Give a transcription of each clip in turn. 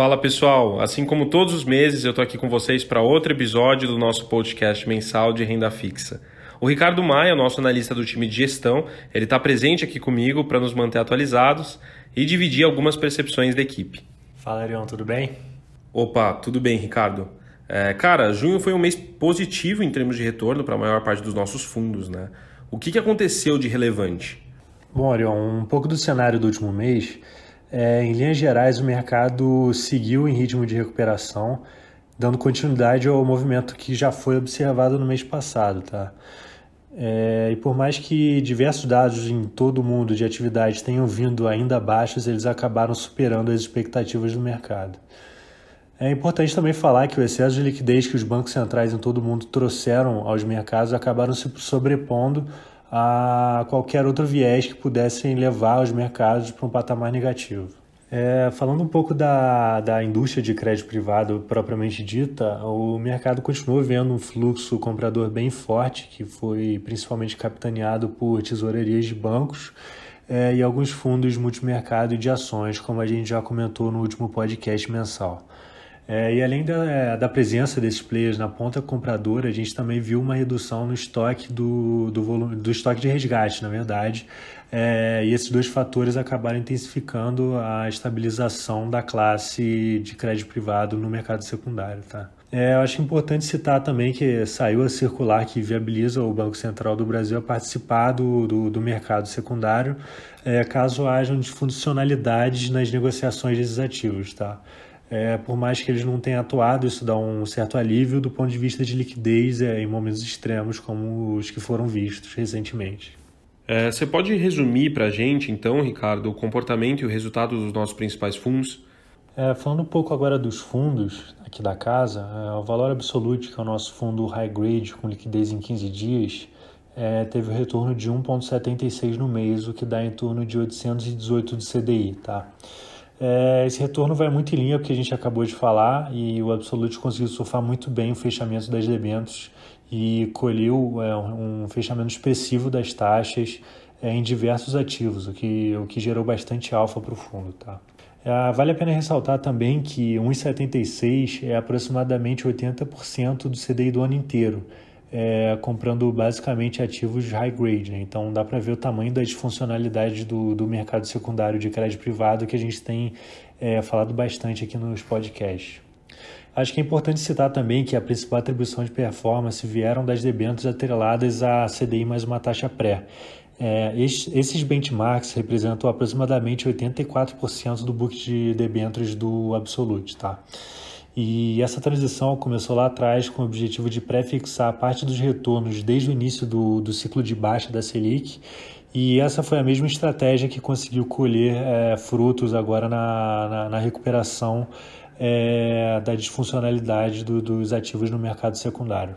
Fala pessoal, assim como todos os meses eu tô aqui com vocês para outro episódio do nosso podcast mensal de renda fixa. O Ricardo Maia, nosso analista do time de gestão, ele está presente aqui comigo para nos manter atualizados e dividir algumas percepções da equipe. Fala Arião, tudo bem? Opa, tudo bem, Ricardo. É, cara, junho foi um mês positivo em termos de retorno para a maior parte dos nossos fundos, né? O que, que aconteceu de relevante? Bom, Arião, um pouco do cenário do último mês é, em linhas gerais, o mercado seguiu em ritmo de recuperação, dando continuidade ao movimento que já foi observado no mês passado. Tá? É, e por mais que diversos dados em todo o mundo de atividade tenham vindo ainda baixos, eles acabaram superando as expectativas do mercado. É importante também falar que o excesso de liquidez que os bancos centrais em todo o mundo trouxeram aos mercados acabaram se sobrepondo a qualquer outro viés que pudessem levar os mercados para um patamar negativo. É, falando um pouco da, da indústria de crédito privado propriamente dita, o mercado continuou vendo um fluxo comprador bem forte, que foi principalmente capitaneado por tesourarias de bancos é, e alguns fundos multimercado e de ações, como a gente já comentou no último podcast mensal. É, e além da, é, da presença desses players na ponta compradora, a gente também viu uma redução no estoque do, do, volume, do estoque de resgate, na verdade. É, e esses dois fatores acabaram intensificando a estabilização da classe de crédito privado no mercado secundário. Tá? É, eu acho importante citar também que saiu a circular que viabiliza o Banco Central do Brasil a participar do, do, do mercado secundário, é, caso hajam disfuncionalidades nas negociações desses ativos. Tá? É, por mais que eles não tenham atuado, isso dá um certo alívio do ponto de vista de liquidez é, em momentos extremos como os que foram vistos recentemente. É, você pode resumir para a gente, então, Ricardo, o comportamento e o resultado dos nossos principais fundos? É, falando um pouco agora dos fundos aqui da casa, é, o valor absoluto, que é o nosso fundo high grade com liquidez em 15 dias, é, teve o um retorno de 1,76 no mês, o que dá em torno de 818 de CDI. Tá? É, esse retorno vai muito em linha com o que a gente acabou de falar e o Absolute conseguiu surfar muito bem o fechamento das debêntures e colheu é, um fechamento expressivo das taxas é, em diversos ativos, o que, o que gerou bastante alfa para o fundo. Tá? É, vale a pena ressaltar também que 1,76 é aproximadamente 80% do CDI do ano inteiro, é, comprando basicamente ativos high grade. Né? Então dá para ver o tamanho da disfuncionalidade do, do mercado secundário de crédito privado que a gente tem é, falado bastante aqui nos podcasts. Acho que é importante citar também que a principal atribuição de performance vieram das debêntures atreladas à CDI mais uma taxa pré. É, esses benchmarks representam aproximadamente 84% do book de debêntures do Absolute. Tá? E essa transição começou lá atrás com o objetivo de pré-fixar parte dos retornos desde o início do, do ciclo de baixa da Selic. E essa foi a mesma estratégia que conseguiu colher é, frutos agora na, na, na recuperação é, da disfuncionalidade do, dos ativos no mercado secundário.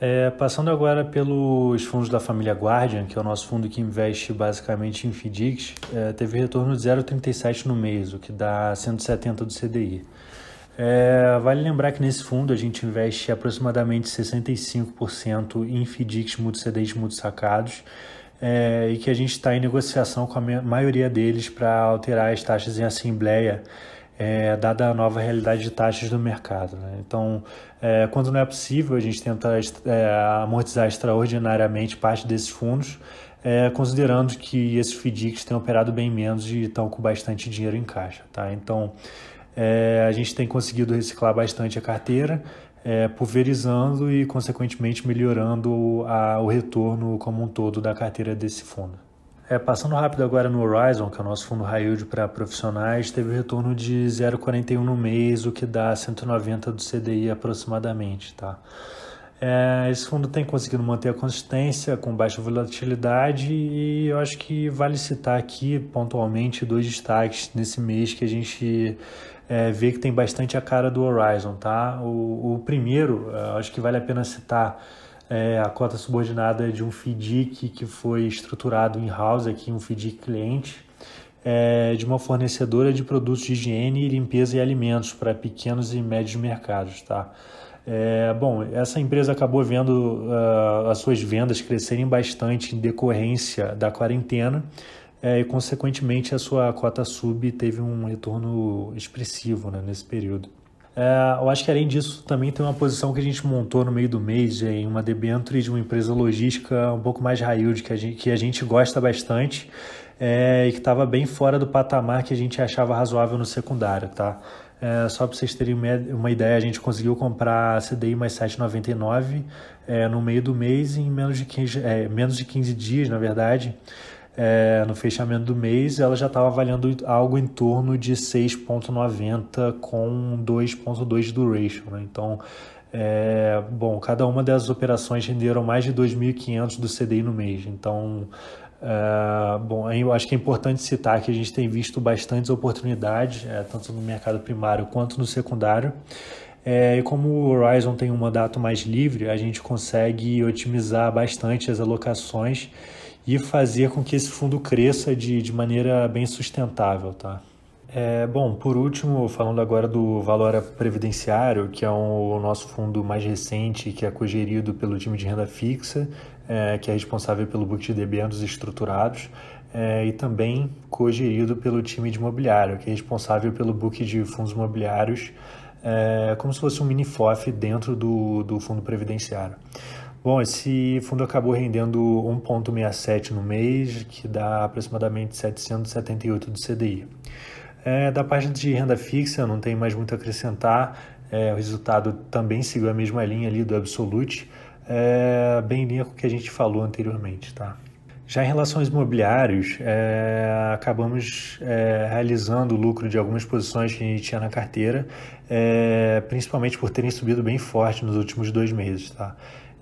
É, passando agora pelos fundos da família Guardian, que é o nosso fundo que investe basicamente em FDICs, é, teve retorno de 0,37 no mês, o que dá 170 do CDI. É, vale lembrar que nesse fundo a gente investe aproximadamente 65% em FDICs multicedentes multissacados é, e que a gente está em negociação com a maioria deles para alterar as taxas em assembleia, é, dada a nova realidade de taxas do mercado. Né? Então, é, quando não é possível, a gente tenta é, amortizar extraordinariamente parte desses fundos, é, considerando que esses FDICs têm operado bem menos e estão com bastante dinheiro em caixa. Tá? Então, é, a gente tem conseguido reciclar bastante a carteira, é, pulverizando e, consequentemente, melhorando a, o retorno como um todo da carteira desse fundo. É, passando rápido agora no Horizon, que é o nosso fundo high yield para profissionais, teve retorno de 0,41 no mês, o que dá 190 do CDI aproximadamente. Tá? É, esse fundo tem conseguido manter a consistência com baixa volatilidade e eu acho que vale citar aqui pontualmente dois destaques nesse mês que a gente é, vê que tem bastante a cara do Horizon, tá? O, o primeiro, é, acho que vale a pena citar é, a cota subordinada de um FDIC que foi estruturado em house aqui, um FDIC cliente, é, de uma fornecedora de produtos de higiene, limpeza e alimentos para pequenos e médios mercados, tá? É, bom, essa empresa acabou vendo uh, as suas vendas crescerem bastante em decorrência da quarentena é, e, consequentemente, a sua cota sub teve um retorno expressivo né, nesse período. É, eu acho que além disso também tem uma posição que a gente montou no meio do mês em uma debenture de uma empresa logística um pouco mais raio que a gente, que a gente gosta bastante é, e que estava bem fora do patamar que a gente achava razoável no secundário, tá? É, só para vocês terem uma ideia, a gente conseguiu comprar a CDI mais 7,99 é, no meio do mês em menos de 15, é, menos de 15 dias, na verdade é, no fechamento do mês, ela já estava valendo algo em torno de 6,90 com 2,2 de duration. Né? Então, é, bom, cada uma dessas operações renderam mais de 2.500 do CDI no mês. Então, é, bom, eu acho que é importante citar que a gente tem visto bastantes oportunidades, é, tanto no mercado primário quanto no secundário. É, e como o Horizon tem um mandato mais livre, a gente consegue otimizar bastante as alocações e fazer com que esse fundo cresça de, de maneira bem sustentável, tá? É, bom, por último, falando agora do Valora Previdenciário, que é um, o nosso fundo mais recente, que é cogerido pelo time de renda fixa, é, que é responsável pelo book de debêntures estruturados, é, e também cogerido pelo time de imobiliário, que é responsável pelo book de fundos imobiliários, é, como se fosse um mini FOF dentro do, do fundo previdenciário. Bom, esse fundo acabou rendendo 1,67 no mês, que dá aproximadamente 778 do CDI. É, da página de renda fixa, não tem mais muito a acrescentar. É, o resultado também seguiu a mesma linha ali do Absolute, é, bem em linha com o que a gente falou anteriormente. Tá? Já em relação aos imobiliários, é, acabamos é, realizando o lucro de algumas posições que a gente tinha na carteira, é, principalmente por terem subido bem forte nos últimos dois meses. Tá?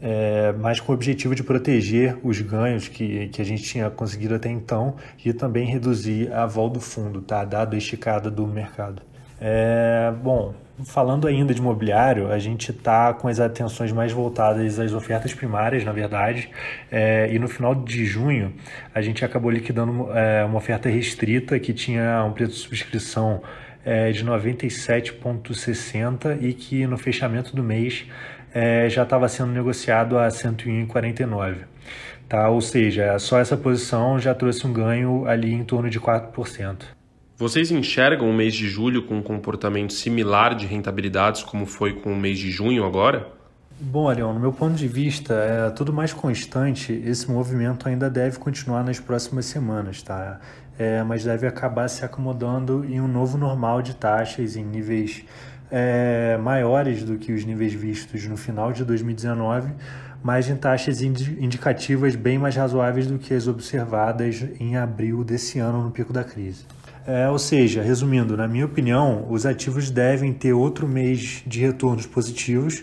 É, mas com o objetivo de proteger os ganhos que, que a gente tinha conseguido até então e também reduzir a vol do fundo, tá? dado a esticada do mercado. É, bom, falando ainda de imobiliário, a gente está com as atenções mais voltadas às ofertas primárias, na verdade, é, e no final de junho a gente acabou liquidando é, uma oferta restrita que tinha um preço de subscrição é, de 97,60 e que no fechamento do mês é, já estava sendo negociado a 101,49. Tá? Ou seja, só essa posição já trouxe um ganho ali em torno de 4%. Vocês enxergam o mês de julho com um comportamento similar de rentabilidades como foi com o mês de junho agora? Bom, Ariel, no meu ponto de vista, é tudo mais constante, esse movimento ainda deve continuar nas próximas semanas, tá? É, mas deve acabar se acomodando em um novo normal de taxas em níveis é, maiores do que os níveis vistos no final de 2019, mas em taxas indicativas bem mais razoáveis do que as observadas em abril desse ano no pico da crise. É, ou seja, resumindo, na minha opinião, os ativos devem ter outro mês de retornos positivos,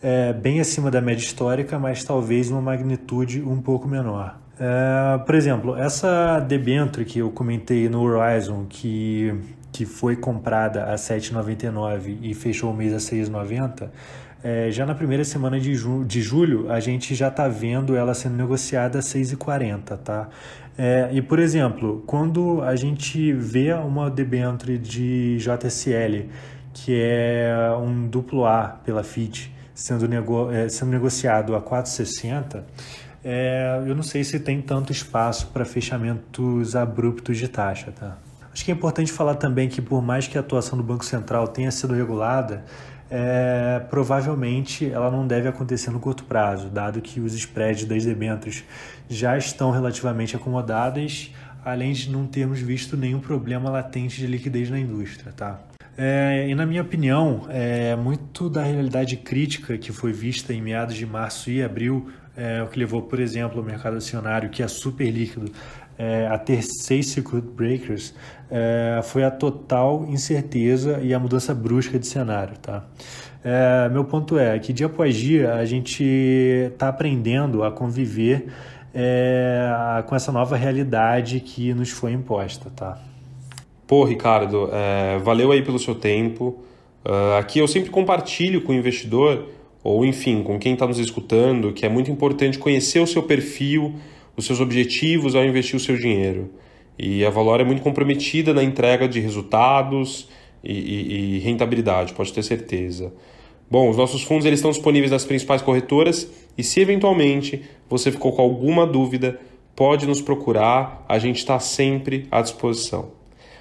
é, bem acima da média histórica, mas talvez uma magnitude um pouco menor. É, por exemplo, essa debenture que eu comentei no Horizon, que que foi comprada a 7,99 e fechou o mês a 6,90, é, já na primeira semana de, ju de julho a gente já está vendo ela sendo negociada a 6,40, tá? É, e por exemplo, quando a gente vê uma debenture de JSL, que é um duplo A pela FIT, sendo, nego é, sendo negociado a 4,60, é, eu não sei se tem tanto espaço para fechamentos abruptos de taxa, tá? Acho que é importante falar também que, por mais que a atuação do Banco Central tenha sido regulada, é, provavelmente ela não deve acontecer no curto prazo, dado que os spreads das debêntures já estão relativamente acomodadas, além de não termos visto nenhum problema latente de liquidez na indústria. Tá? É, e na minha opinião, é, muito da realidade crítica que foi vista em meados de março e abril, é, o que levou, por exemplo, o mercado acionário, que é super líquido, é, a ter seis circuit breakers é, foi a total incerteza e a mudança brusca de cenário. Tá? É, meu ponto é que dia após dia a gente está aprendendo a conviver é, com essa nova realidade que nos foi imposta. Tá? Pô, Ricardo, é, valeu aí pelo seu tempo. Uh, aqui eu sempre compartilho com o investidor, ou enfim, com quem está nos escutando, que é muito importante conhecer o seu perfil, os seus objetivos ao investir o seu dinheiro. E a Valor é muito comprometida na entrega de resultados e, e, e rentabilidade, pode ter certeza. Bom, os nossos fundos eles estão disponíveis nas principais corretoras e se eventualmente você ficou com alguma dúvida, pode nos procurar, a gente está sempre à disposição.